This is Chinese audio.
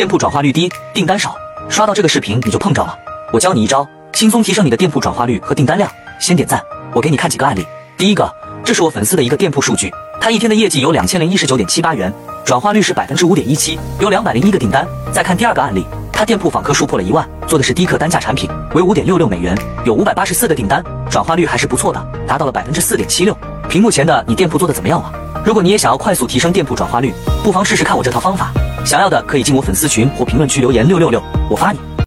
店铺转化率低，订单少。刷到这个视频你就碰着了，我教你一招，轻松提升你的店铺转化率和订单量。先点赞，我给你看几个案例。第一个，这是我粉丝的一个店铺数据，他一天的业绩有两千零一十九点七八元，转化率是百分之五点一七，有两百零一个订单。再看第二个案例，他店铺访客数破了一万，做的是低客单价产品，为五点六六美元，有五百八十四个订单，转化率还是不错的，达到了百分之四点七六。屏幕前的你店铺做的怎么样啊？如果你也想要快速提升店铺转化率，不妨试试看我这套方法。想要的可以进我粉丝群或评论区留言六六六，我发你。